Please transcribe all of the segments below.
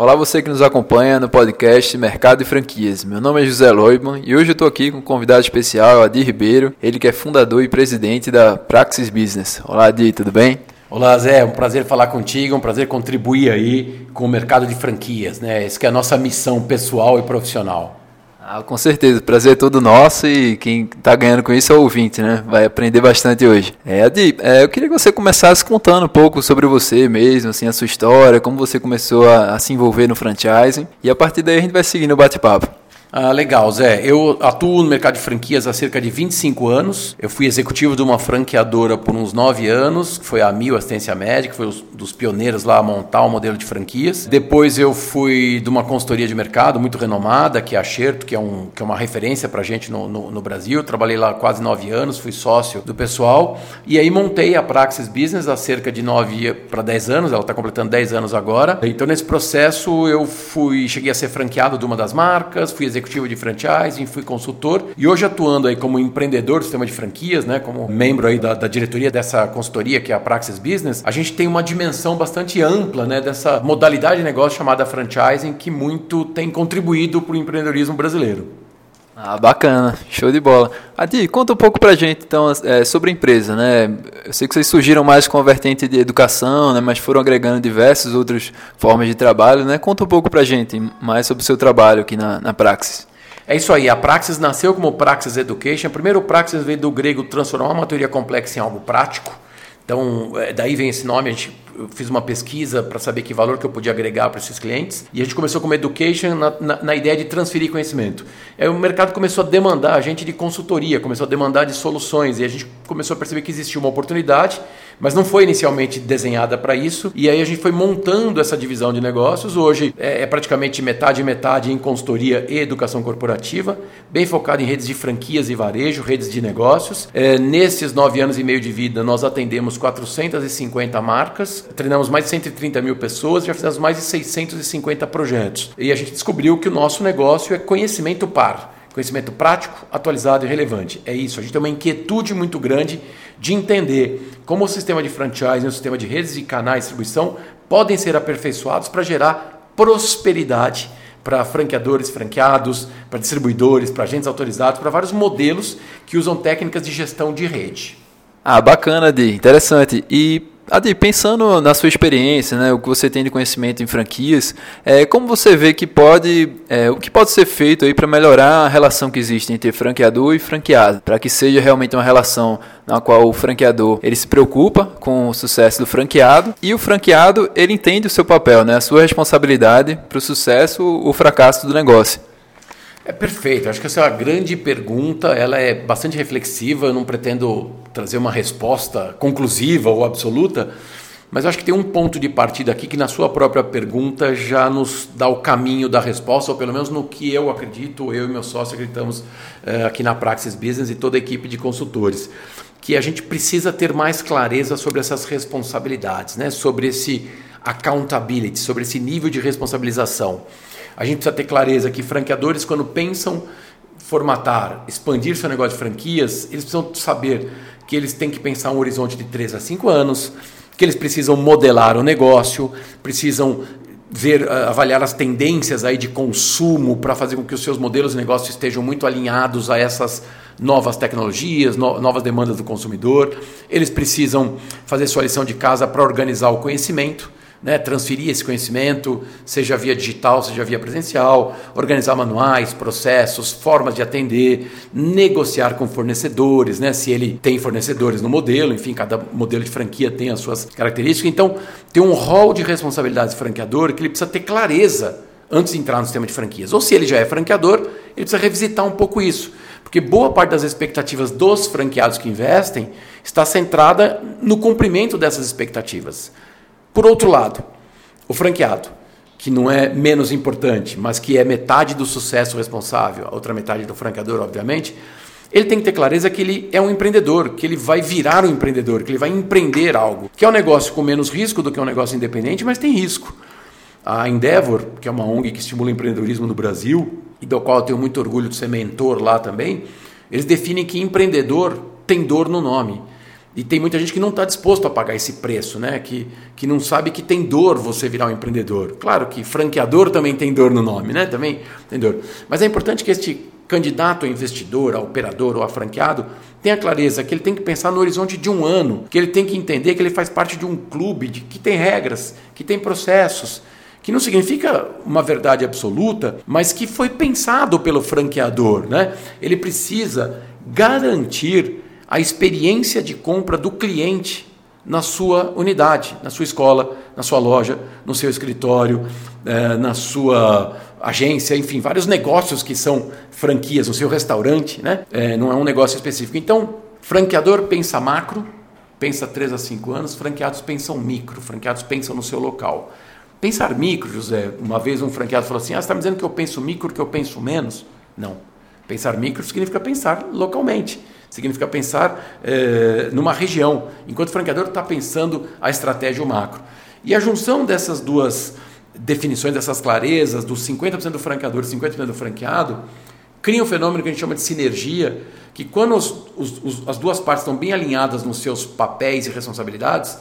Olá você que nos acompanha no podcast Mercado e Franquias. Meu nome é José Loibman e hoje eu estou aqui com um convidado especial, Adir Ribeiro, ele que é fundador e presidente da Praxis Business. Olá Adir, tudo bem? Olá Zé, é um prazer falar contigo, um prazer contribuir aí com o mercado de franquias, né? Essa é a nossa missão pessoal e profissional. Ah, com certeza, o prazer é todo nosso e quem está ganhando com isso é o ouvinte, né? Vai aprender bastante hoje. É, Adi, é, eu queria que você começasse contando um pouco sobre você mesmo, assim, a sua história, como você começou a, a se envolver no franchising e a partir daí a gente vai seguindo o bate-papo. Ah, legal, Zé. Eu atuo no mercado de franquias há cerca de 25 anos. Eu fui executivo de uma franqueadora por uns 9 anos, que foi a Mil Assistência Médica, foi um dos pioneiros lá a montar o modelo de franquias. Depois eu fui de uma consultoria de mercado muito renomada, que é a Xerto, que é, um, que é uma referência para a gente no, no, no, Brasil. Trabalhei lá quase 9 anos, fui sócio do pessoal. E aí montei a Praxis Business há cerca de 9 para 10 anos, ela está completando 10 anos agora. Então nesse processo eu fui, cheguei a ser franqueado de uma das marcas, fui executivo executivo de franchising, fui consultor e hoje atuando aí como empreendedor do sistema de franquias, né, como membro aí da, da diretoria dessa consultoria que é a Praxis Business, a gente tem uma dimensão bastante ampla, né, dessa modalidade de negócio chamada franchising que muito tem contribuído para o empreendedorismo brasileiro. Ah, bacana, show de bola. Adi, conta um pouco pra gente então é, sobre a empresa, né? Eu sei que vocês surgiram mais com a vertente de educação, né? Mas foram agregando diversas outras formas de trabalho, né? Conta um pouco pra gente mais sobre o seu trabalho aqui na, na Praxis. É isso aí, a Praxis nasceu como Praxis Education. Primeiro, o Praxis veio do grego transformar uma teoria complexa em algo prático. Então, é, daí vem esse nome, a gente eu fiz uma pesquisa para saber que valor que eu podia agregar para esses clientes. E a gente começou com education na, na, na, ideia de transferir conhecimento. Aí o mercado começou a demandar a gente de consultoria, começou a demandar de soluções. E a gente começou a perceber que existia uma oportunidade mas não foi inicialmente desenhada para isso. E aí a gente foi montando essa divisão de negócios. Hoje é, é praticamente metade metade em consultoria e educação corporativa, bem focado em redes de franquias e varejo, redes de negócios. É, nesses nove anos e meio de vida, nós atendemos 450 marcas, treinamos mais de 130 mil pessoas, já fizemos mais de 650 projetos. E a gente descobriu que o nosso negócio é conhecimento par. Conhecimento prático, atualizado e relevante. É isso. A gente tem uma inquietude muito grande de entender como o sistema de franchise e o sistema de redes e canais de distribuição podem ser aperfeiçoados para gerar prosperidade para franqueadores, franqueados, para distribuidores, para agentes autorizados, para vários modelos que usam técnicas de gestão de rede. Ah, bacana, Di, interessante. E Adi, pensando na sua experiência, né, o que você tem de conhecimento em franquias, é, como você vê que pode, é, o que pode ser feito aí para melhorar a relação que existe entre franqueador e franqueado, para que seja realmente uma relação na qual o franqueador ele se preocupa com o sucesso do franqueado e o franqueado ele entende o seu papel, né, a sua responsabilidade para o sucesso ou fracasso do negócio. É perfeito. Acho que essa é uma grande pergunta. Ela é bastante reflexiva. Eu não pretendo trazer uma resposta conclusiva ou absoluta, mas acho que tem um ponto de partida aqui que, na sua própria pergunta, já nos dá o caminho da resposta, ou pelo menos no que eu acredito, eu e meu sócio acreditamos é, aqui na Praxis Business e toda a equipe de consultores. Que a gente precisa ter mais clareza sobre essas responsabilidades, né? sobre esse accountability, sobre esse nível de responsabilização. A gente precisa ter clareza que franqueadores, quando pensam formatar, expandir seu negócio de franquias, eles precisam saber que eles têm que pensar um horizonte de 3 a 5 anos, que eles precisam modelar o negócio, precisam ver, ah, avaliar as tendências aí de consumo para fazer com que os seus modelos de negócio estejam muito alinhados a essas novas tecnologias, no, novas demandas do consumidor. Eles precisam fazer sua lição de casa para organizar o conhecimento né, transferir esse conhecimento, seja via digital, seja via presencial, organizar manuais, processos, formas de atender, negociar com fornecedores, né, se ele tem fornecedores no modelo, enfim, cada modelo de franquia tem as suas características. Então, tem um rol de responsabilidades franqueador que ele precisa ter clareza antes de entrar no sistema de franquias. Ou se ele já é franqueador, ele precisa revisitar um pouco isso. Porque boa parte das expectativas dos franqueados que investem está centrada no cumprimento dessas expectativas. Por outro lado, o franqueado, que não é menos importante, mas que é metade do sucesso responsável, a outra metade do franqueador, obviamente, ele tem que ter clareza que ele é um empreendedor, que ele vai virar um empreendedor, que ele vai empreender algo, que é um negócio com menos risco do que um negócio independente, mas tem risco. A Endeavor, que é uma ONG que estimula o empreendedorismo no Brasil, e do qual eu tenho muito orgulho de ser mentor lá também, eles definem que empreendedor tem dor no nome. E tem muita gente que não está disposto a pagar esse preço, né? que, que não sabe que tem dor você virar um empreendedor. Claro que franqueador também tem dor no nome, né? também tem dor. Mas é importante que este candidato a investidor, a operador ou a franqueado tenha clareza que ele tem que pensar no horizonte de um ano, que ele tem que entender que ele faz parte de um clube de, que tem regras, que tem processos, que não significa uma verdade absoluta, mas que foi pensado pelo franqueador. Né? Ele precisa garantir a experiência de compra do cliente na sua unidade, na sua escola, na sua loja, no seu escritório, eh, na sua agência, enfim, vários negócios que são franquias, no seu restaurante, né? Eh, não é um negócio específico. Então, franqueador pensa macro, pensa 3 a 5 anos, franqueados pensam micro, franqueados pensam no seu local. Pensar micro, José, uma vez um franqueado falou assim: Ah, você está me dizendo que eu penso micro, que eu penso menos? Não. Pensar micro significa pensar localmente significa pensar é, numa região, enquanto o franqueador está pensando a estratégia o macro. E a junção dessas duas definições, dessas clarezas, dos 50% do franqueador e 50% do franqueado, cria um fenômeno que a gente chama de sinergia, que quando os, os, os, as duas partes estão bem alinhadas nos seus papéis e responsabilidades,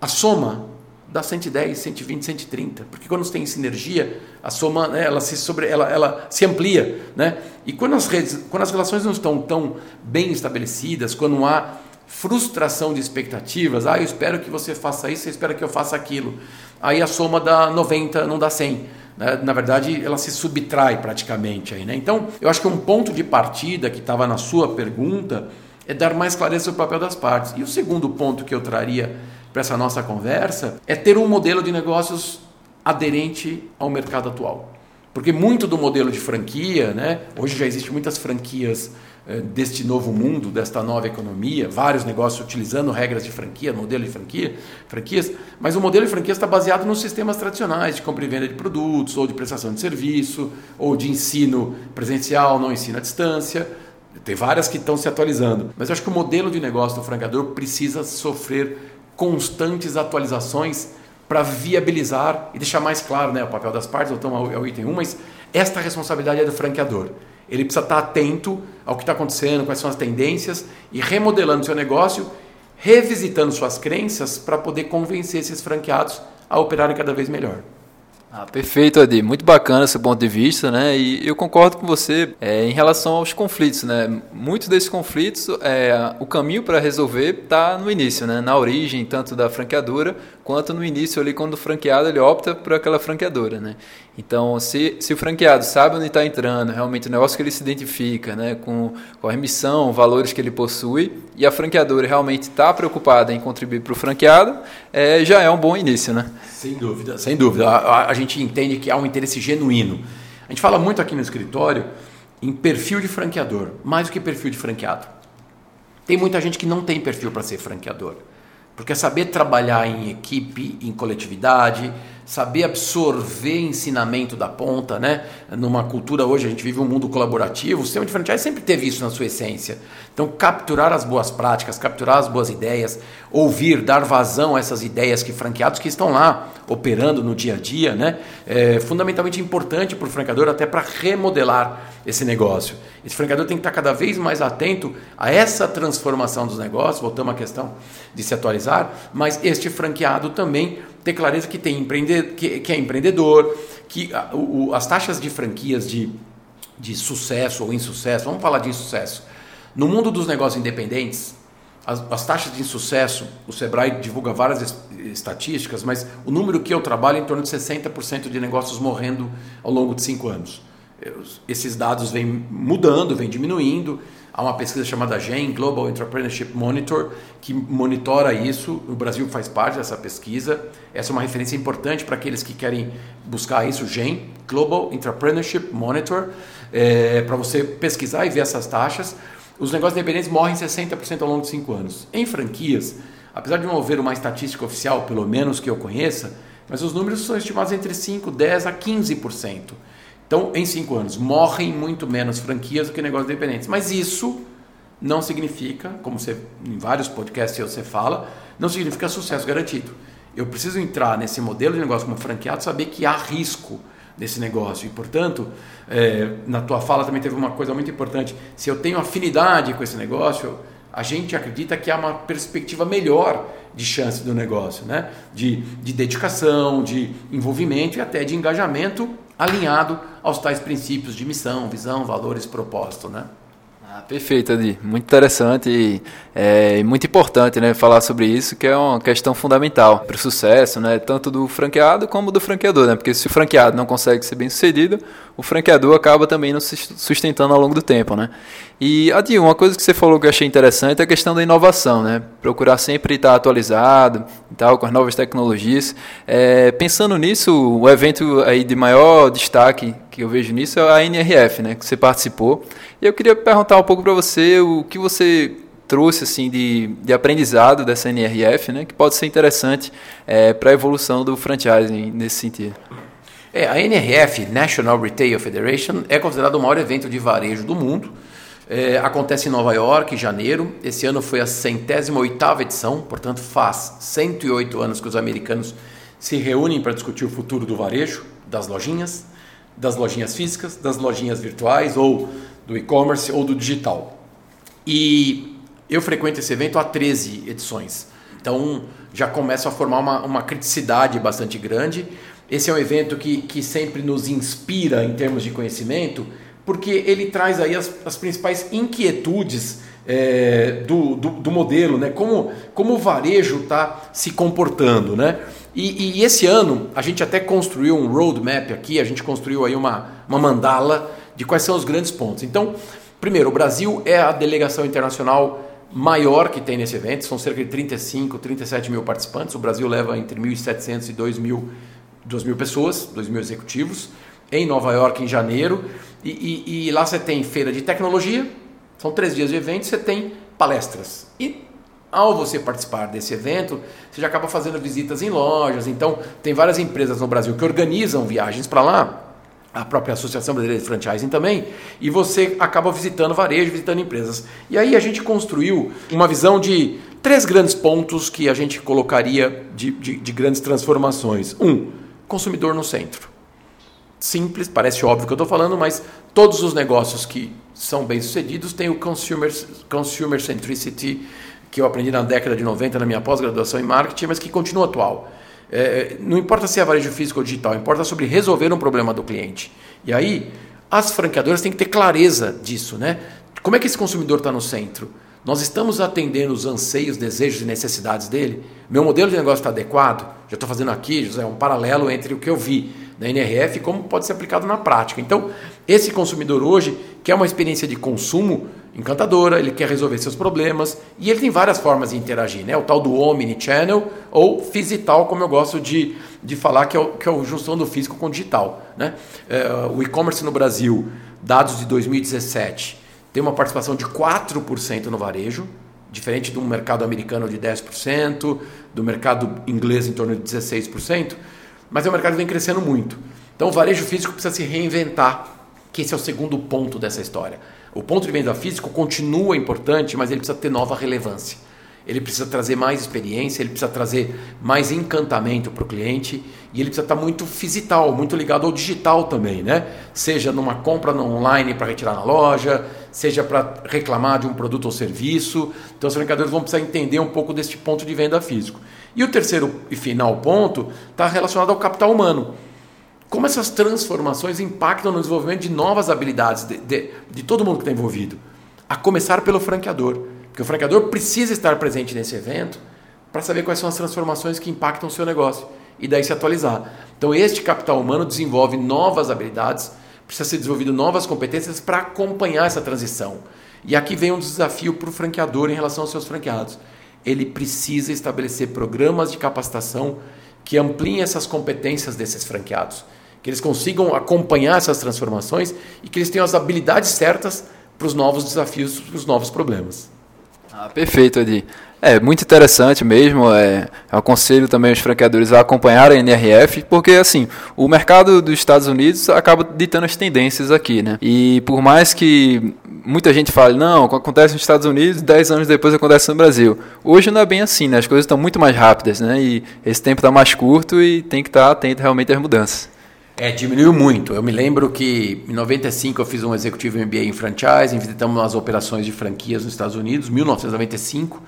a soma dá 110, 120, 130, porque quando você tem sinergia, a soma né, ela se sobre, ela, ela se amplia, né? E quando as redes, quando as relações não estão tão bem estabelecidas, quando há frustração de expectativas, ah, eu espero que você faça isso, eu espero que eu faça aquilo, aí a soma dá 90, não dá 100. Né? Na verdade, ela se subtrai praticamente aí, né? Então, eu acho que um ponto de partida que estava na sua pergunta é dar mais clareza sobre o papel das partes. E o segundo ponto que eu traria para essa nossa conversa é ter um modelo de negócios aderente ao mercado atual. Porque muito do modelo de franquia, né, hoje já existem muitas franquias eh, deste novo mundo, desta nova economia, vários negócios utilizando regras de franquia, modelo de franquia, franquias, mas o modelo de franquia está baseado nos sistemas tradicionais de compra e venda de produtos, ou de prestação de serviço, ou de ensino presencial, não ensino à distância. Tem várias que estão se atualizando. Mas eu acho que o modelo de negócio do franqueador precisa sofrer constantes atualizações para viabilizar e deixar mais claro né, o papel das partes, então é o item 1, mas esta responsabilidade é do franqueador. Ele precisa estar atento ao que está acontecendo, quais são as tendências e remodelando seu negócio, revisitando suas crenças para poder convencer esses franqueados a operarem cada vez melhor. Ah, perfeito, Adi. Muito bacana esse ponto de vista, né? E eu concordo com você é, em relação aos conflitos, né? Muitos desses conflitos, é, o caminho para resolver está no início, né? Na origem, tanto da franqueadora quanto no início ali quando o franqueado ele opta por aquela franqueadora, né? Então, se, se o franqueado sabe onde está entrando, realmente o negócio que ele se identifica, né, com, com a remissão, valores que ele possui, e a franqueadora realmente está preocupada em contribuir para o franqueado, é, já é um bom início, né? Sem dúvida, sem dúvida. A, a gente entende que há um interesse genuíno. A gente fala muito aqui no escritório em perfil de franqueador, mais do que perfil de franqueado. Tem muita gente que não tem perfil para ser franqueador. Porque é saber trabalhar em equipe, em coletividade, saber absorver ensinamento da ponta, né? Numa cultura hoje, a gente vive um mundo colaborativo, o sistema de franchise sempre teve isso na sua essência. Então, capturar as boas práticas, capturar as boas ideias, ouvir, dar vazão a essas ideias que franqueados que estão lá operando no dia a dia, né? É fundamentalmente importante para o franqueador até para remodelar esse negócio. Esse franqueador tem que estar cada vez mais atento a essa transformação dos negócios, voltamos à questão de se atualizar, mas este franqueado também ter clareza que, tem empreende, que, que é empreendedor, que a, o, as taxas de franquias de, de sucesso ou insucesso, vamos falar de insucesso. No mundo dos negócios independentes, as, as, taxas de insucesso, o Sebrae divulga várias estatísticas, mas o número que eu trabalho é em torno de 60% de negócios morrendo ao longo de cinco anos. Esses dados vêm mudando, vêm diminuindo. Há uma pesquisa chamada GEM, Global Entrepreneurship Monitor, que monitora isso. O Brasil faz parte dessa pesquisa. Essa é uma referência importante para aqueles que querem buscar isso, GEM, Global Entrepreneurship Monitor, é, para você pesquisar e ver essas taxas. Os negócios independentes morrem 60% ao longo de 5 anos. Em franquias, apesar de não haver uma estatística oficial, pelo menos que eu conheça, mas os números são estimados entre 5, 10 a 15%. Então, em cinco anos, morrem muito menos franquias do que negócios independentes. Mas isso não significa, como você, em vários podcasts você fala, não significa sucesso garantido. Eu preciso entrar nesse modelo de negócio como franqueado, saber que há risco nesse negócio. E, portanto, é, na tua fala também teve uma coisa muito importante. Se eu tenho afinidade com esse negócio, a gente acredita que há uma perspectiva melhor de chance do negócio, né? de, de dedicação, de envolvimento e até de engajamento alinhado aos tais princípios de missão, visão, valores, propósito. Né? Ah, perfeito, Adi. Muito interessante e é, muito importante né, falar sobre isso, que é uma questão fundamental para o sucesso, né, tanto do franqueado como do franqueador. Né, porque se o franqueado não consegue ser bem sucedido, o franqueador acaba também não se sustentando ao longo do tempo. Né? E, Adi, uma coisa que você falou que eu achei interessante é a questão da inovação. Né? Procurar sempre estar atualizado e tal, com as novas tecnologias. É, pensando nisso, o evento aí de maior destaque que eu vejo nisso é a NRF, né, que você participou. E eu queria perguntar um pouco para você o que você trouxe assim de, de aprendizado dessa NRF, né, que pode ser interessante é, para a evolução do franchising nesse sentido. É, a NRF, National Retail Federation, é considerado o maior evento de varejo do mundo. É, acontece em Nova York, em janeiro. Esse ano foi a centésima oitava edição, portanto faz 108 anos que os americanos se reúnem para discutir o futuro do varejo, das lojinhas das lojinhas físicas, das lojinhas virtuais ou do e-commerce ou do digital. E eu frequento esse evento há 13 edições. Então já começo a formar uma, uma criticidade bastante grande. Esse é um evento que, que sempre nos inspira em termos de conhecimento, porque ele traz aí as, as principais inquietudes é, do, do, do, modelo, né? como, como o varejo está se comportando. Né? E, e, esse ano a gente até construiu um roadmap aqui, a gente construiu aí uma, uma mandala de quais são os grandes pontos. Então, primeiro, o Brasil é a delegação internacional maior que tem nesse evento, são cerca de 35, 37 mil participantes. O Brasil leva entre 1.700 e 2 mil, 2 mil pessoas, 2 mil executivos, em Nova York em janeiro. E, e, e lá você tem feira de tecnologia, são três dias de evento, você tem palestras. E ao você participar desse evento, você já acaba fazendo visitas em lojas. Então, tem várias empresas no Brasil que organizam viagens para lá, a própria Associação Brasileira de Franchising também, e você acaba visitando varejo, visitando empresas. E aí a gente construiu uma visão de três grandes pontos que a gente colocaria de, de, de grandes transformações. Um, consumidor no centro. Simples, parece óbvio que eu estou falando, mas todos os negócios que são bem-sucedidos têm o consumer, consumer centricity que eu aprendi na década de 90 na minha pós-graduação em marketing, mas que continua atual. É, não importa se é varejo físico ou digital, importa sobre resolver um problema do cliente. E aí, as franqueadoras têm que ter clareza disso, né? Como é que esse consumidor está no centro? Nós estamos atendendo os anseios, desejos e necessidades dele? Meu modelo de negócio está adequado? Já estou fazendo aqui, José, um paralelo entre o que eu vi na NRF como pode ser aplicado na prática. Então, esse consumidor hoje quer uma experiência de consumo encantadora, ele quer resolver seus problemas e ele tem várias formas de interagir, né? O tal do omni-channel ou physital, como eu gosto de, de falar, que é, o, que é a junção do físico com o digital, né? É, o e-commerce no Brasil, dados de 2017, tem uma participação de 4% no varejo, diferente do mercado americano de 10%, do mercado inglês em torno de 16%, mas um mercado vem crescendo muito. Então o varejo físico precisa se reinventar, que esse é o segundo ponto dessa história. O ponto de venda físico continua importante, mas ele precisa ter nova relevância. Ele precisa trazer mais experiência, ele precisa trazer mais encantamento para o cliente e ele precisa estar muito physical, muito ligado ao digital também, né? Seja numa compra online para retirar na loja, seja para reclamar de um produto ou serviço. Então os mercadores vão precisar entender um pouco deste ponto de venda físico. E o terceiro e final ponto está relacionado ao capital humano como essas transformações impactam no desenvolvimento de novas habilidades de, de, de todo mundo que está envolvido. A começar pelo franqueador. Porque o franqueador precisa estar presente nesse evento para saber quais são as transformações que impactam o seu negócio e daí se atualizar. Então, este capital humano desenvolve novas habilidades, precisa ser desenvolvido novas competências para acompanhar essa transição. E aqui vem um desafio para o franqueador em relação aos seus franqueados. Ele precisa estabelecer programas de capacitação que ampliem essas competências desses franqueados que eles consigam acompanhar essas transformações e que eles tenham as habilidades certas para os novos desafios, para os novos problemas. Ah, perfeito, Adi. É muito interessante mesmo. É, eu aconselho também os franqueadores a acompanhar a NRF, porque assim o mercado dos Estados Unidos acaba ditando as tendências aqui, né? E por mais que muita gente fale, não, acontece nos Estados Unidos, 10 anos depois acontece no Brasil. Hoje não é bem assim, né? As coisas estão muito mais rápidas, né? E esse tempo está mais curto e tem que estar atento realmente às mudanças. É, diminuiu muito. Eu me lembro que em 95 eu fiz um executivo MBA em franchising, visitamos as operações de franquias nos Estados Unidos, 1995,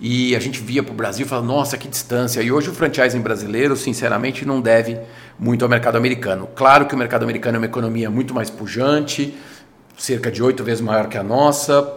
e a gente via para o Brasil e falava, nossa, que distância. E hoje o franchising brasileiro, sinceramente, não deve muito ao mercado americano. Claro que o mercado americano é uma economia muito mais pujante, cerca de oito vezes maior que a nossa,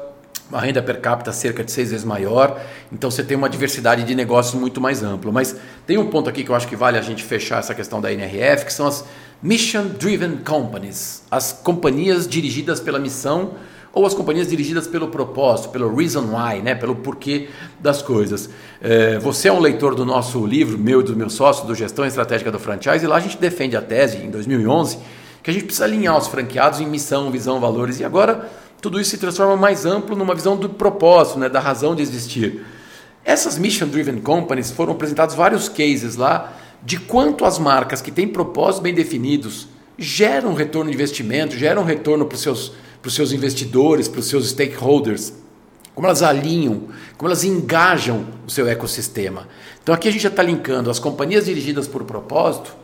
uma renda per capita cerca de seis vezes maior, então você tem uma diversidade de negócios muito mais ampla. Mas tem um ponto aqui que eu acho que vale a gente fechar essa questão da NRF, que são as Mission Driven Companies, as companhias dirigidas pela missão ou as companhias dirigidas pelo propósito, pelo reason why, né? pelo porquê das coisas. É, você é um leitor do nosso livro, meu e do meu sócio, do Gestão Estratégica do Franchise, e lá a gente defende a tese, em 2011, que a gente precisa alinhar os franqueados em missão, visão, valores, e agora tudo isso se transforma mais amplo numa visão do propósito, né? da razão de existir. Essas Mission Driven Companies foram apresentados vários cases lá de quanto as marcas que têm propósitos bem definidos geram retorno de investimento, geram retorno para os seus, seus investidores, para os seus stakeholders, como elas alinham, como elas engajam o seu ecossistema. Então aqui a gente já está linkando as companhias dirigidas por propósito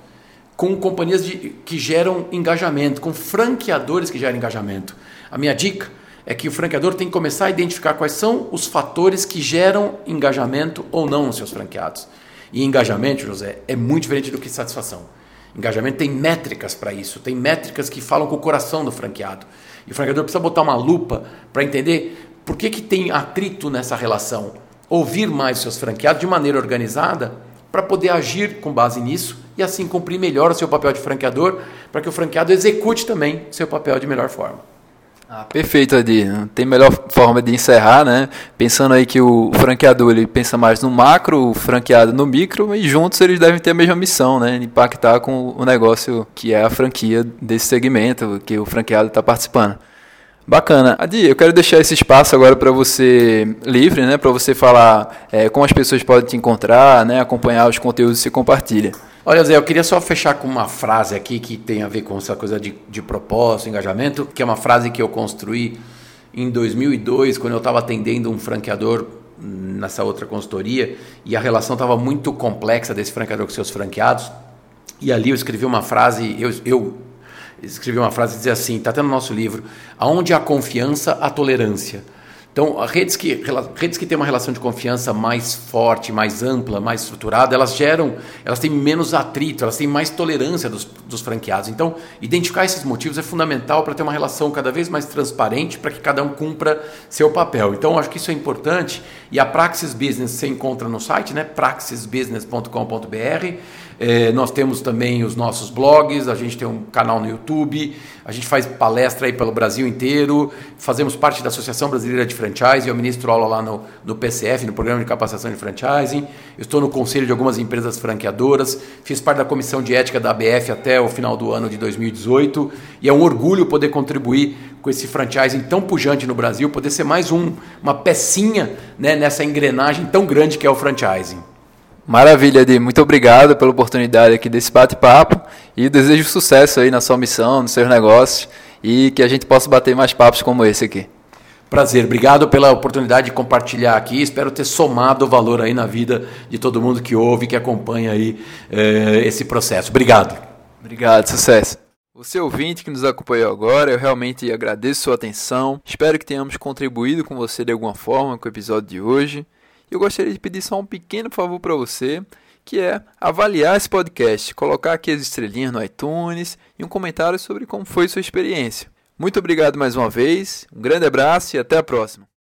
com companhias de, que geram engajamento, com franqueadores que geram engajamento. A minha dica é que o franqueador tem que começar a identificar quais são os fatores que geram engajamento ou não nos seus franqueados. E engajamento, José, é muito diferente do que satisfação. Engajamento tem métricas para isso, tem métricas que falam com o coração do franqueado. E o franqueador precisa botar uma lupa para entender por que, que tem atrito nessa relação. Ouvir mais os seus franqueados de maneira organizada para poder agir com base nisso e assim cumprir melhor o seu papel de franqueador, para que o franqueado execute também seu papel de melhor forma. Ah, perfeito, Adi. Tem melhor forma de encerrar, né? Pensando aí que o franqueador ele pensa mais no macro, o franqueado no micro, e juntos eles devem ter a mesma missão, né? Impactar com o negócio que é a franquia desse segmento que o franqueado está participando. Bacana. Adi, eu quero deixar esse espaço agora para você livre, né? Para você falar é, como as pessoas podem te encontrar, né? Acompanhar os conteúdos que você compartilha. Olha, Zé, eu queria só fechar com uma frase aqui que tem a ver com essa coisa de, de propósito, engajamento, que é uma frase que eu construí em 2002, quando eu estava atendendo um franqueador nessa outra consultoria, e a relação estava muito complexa desse franqueador com seus franqueados. E ali eu escrevi uma frase, eu, eu escrevi uma frase que dizia assim, está até no nosso livro, aonde há confiança, há tolerância. Então, redes que, redes que têm uma relação de confiança mais forte, mais ampla, mais estruturada, elas geram, elas têm menos atrito, elas têm mais tolerância dos, dos franqueados. Então, identificar esses motivos é fundamental para ter uma relação cada vez mais transparente, para que cada um cumpra seu papel. Então, acho que isso é importante. E a Praxis Business você encontra no site, né? praxisbusiness.com.br. É, nós temos também os nossos blogs, a gente tem um canal no YouTube, a gente faz palestra aí pelo Brasil inteiro, fazemos parte da Associação Brasileira de Franchising, eu ministro aula lá no, no PCF, no Programa de Capacitação de Franchising, estou no conselho de algumas empresas franqueadoras, fiz parte da comissão de ética da ABF até o final do ano de 2018, e é um orgulho poder contribuir com esse franchising tão pujante no Brasil, poder ser mais um, uma pecinha né, nessa engrenagem tão grande que é o franchising. Maravilha, Edi. Muito obrigado pela oportunidade aqui desse bate-papo e desejo sucesso aí na sua missão, nos seus negócios e que a gente possa bater mais papos como esse aqui. Prazer, obrigado pela oportunidade de compartilhar aqui. Espero ter somado valor aí na vida de todo mundo que ouve, que acompanha aí eh, esse processo. Obrigado. Obrigado, sucesso. Você ouvinte que nos acompanhou agora, eu realmente agradeço sua atenção. Espero que tenhamos contribuído com você de alguma forma com o episódio de hoje eu gostaria de pedir só um pequeno favor para você, que é avaliar esse podcast, colocar aqui as estrelinhas no iTunes e um comentário sobre como foi sua experiência. Muito obrigado mais uma vez, um grande abraço e até a próxima.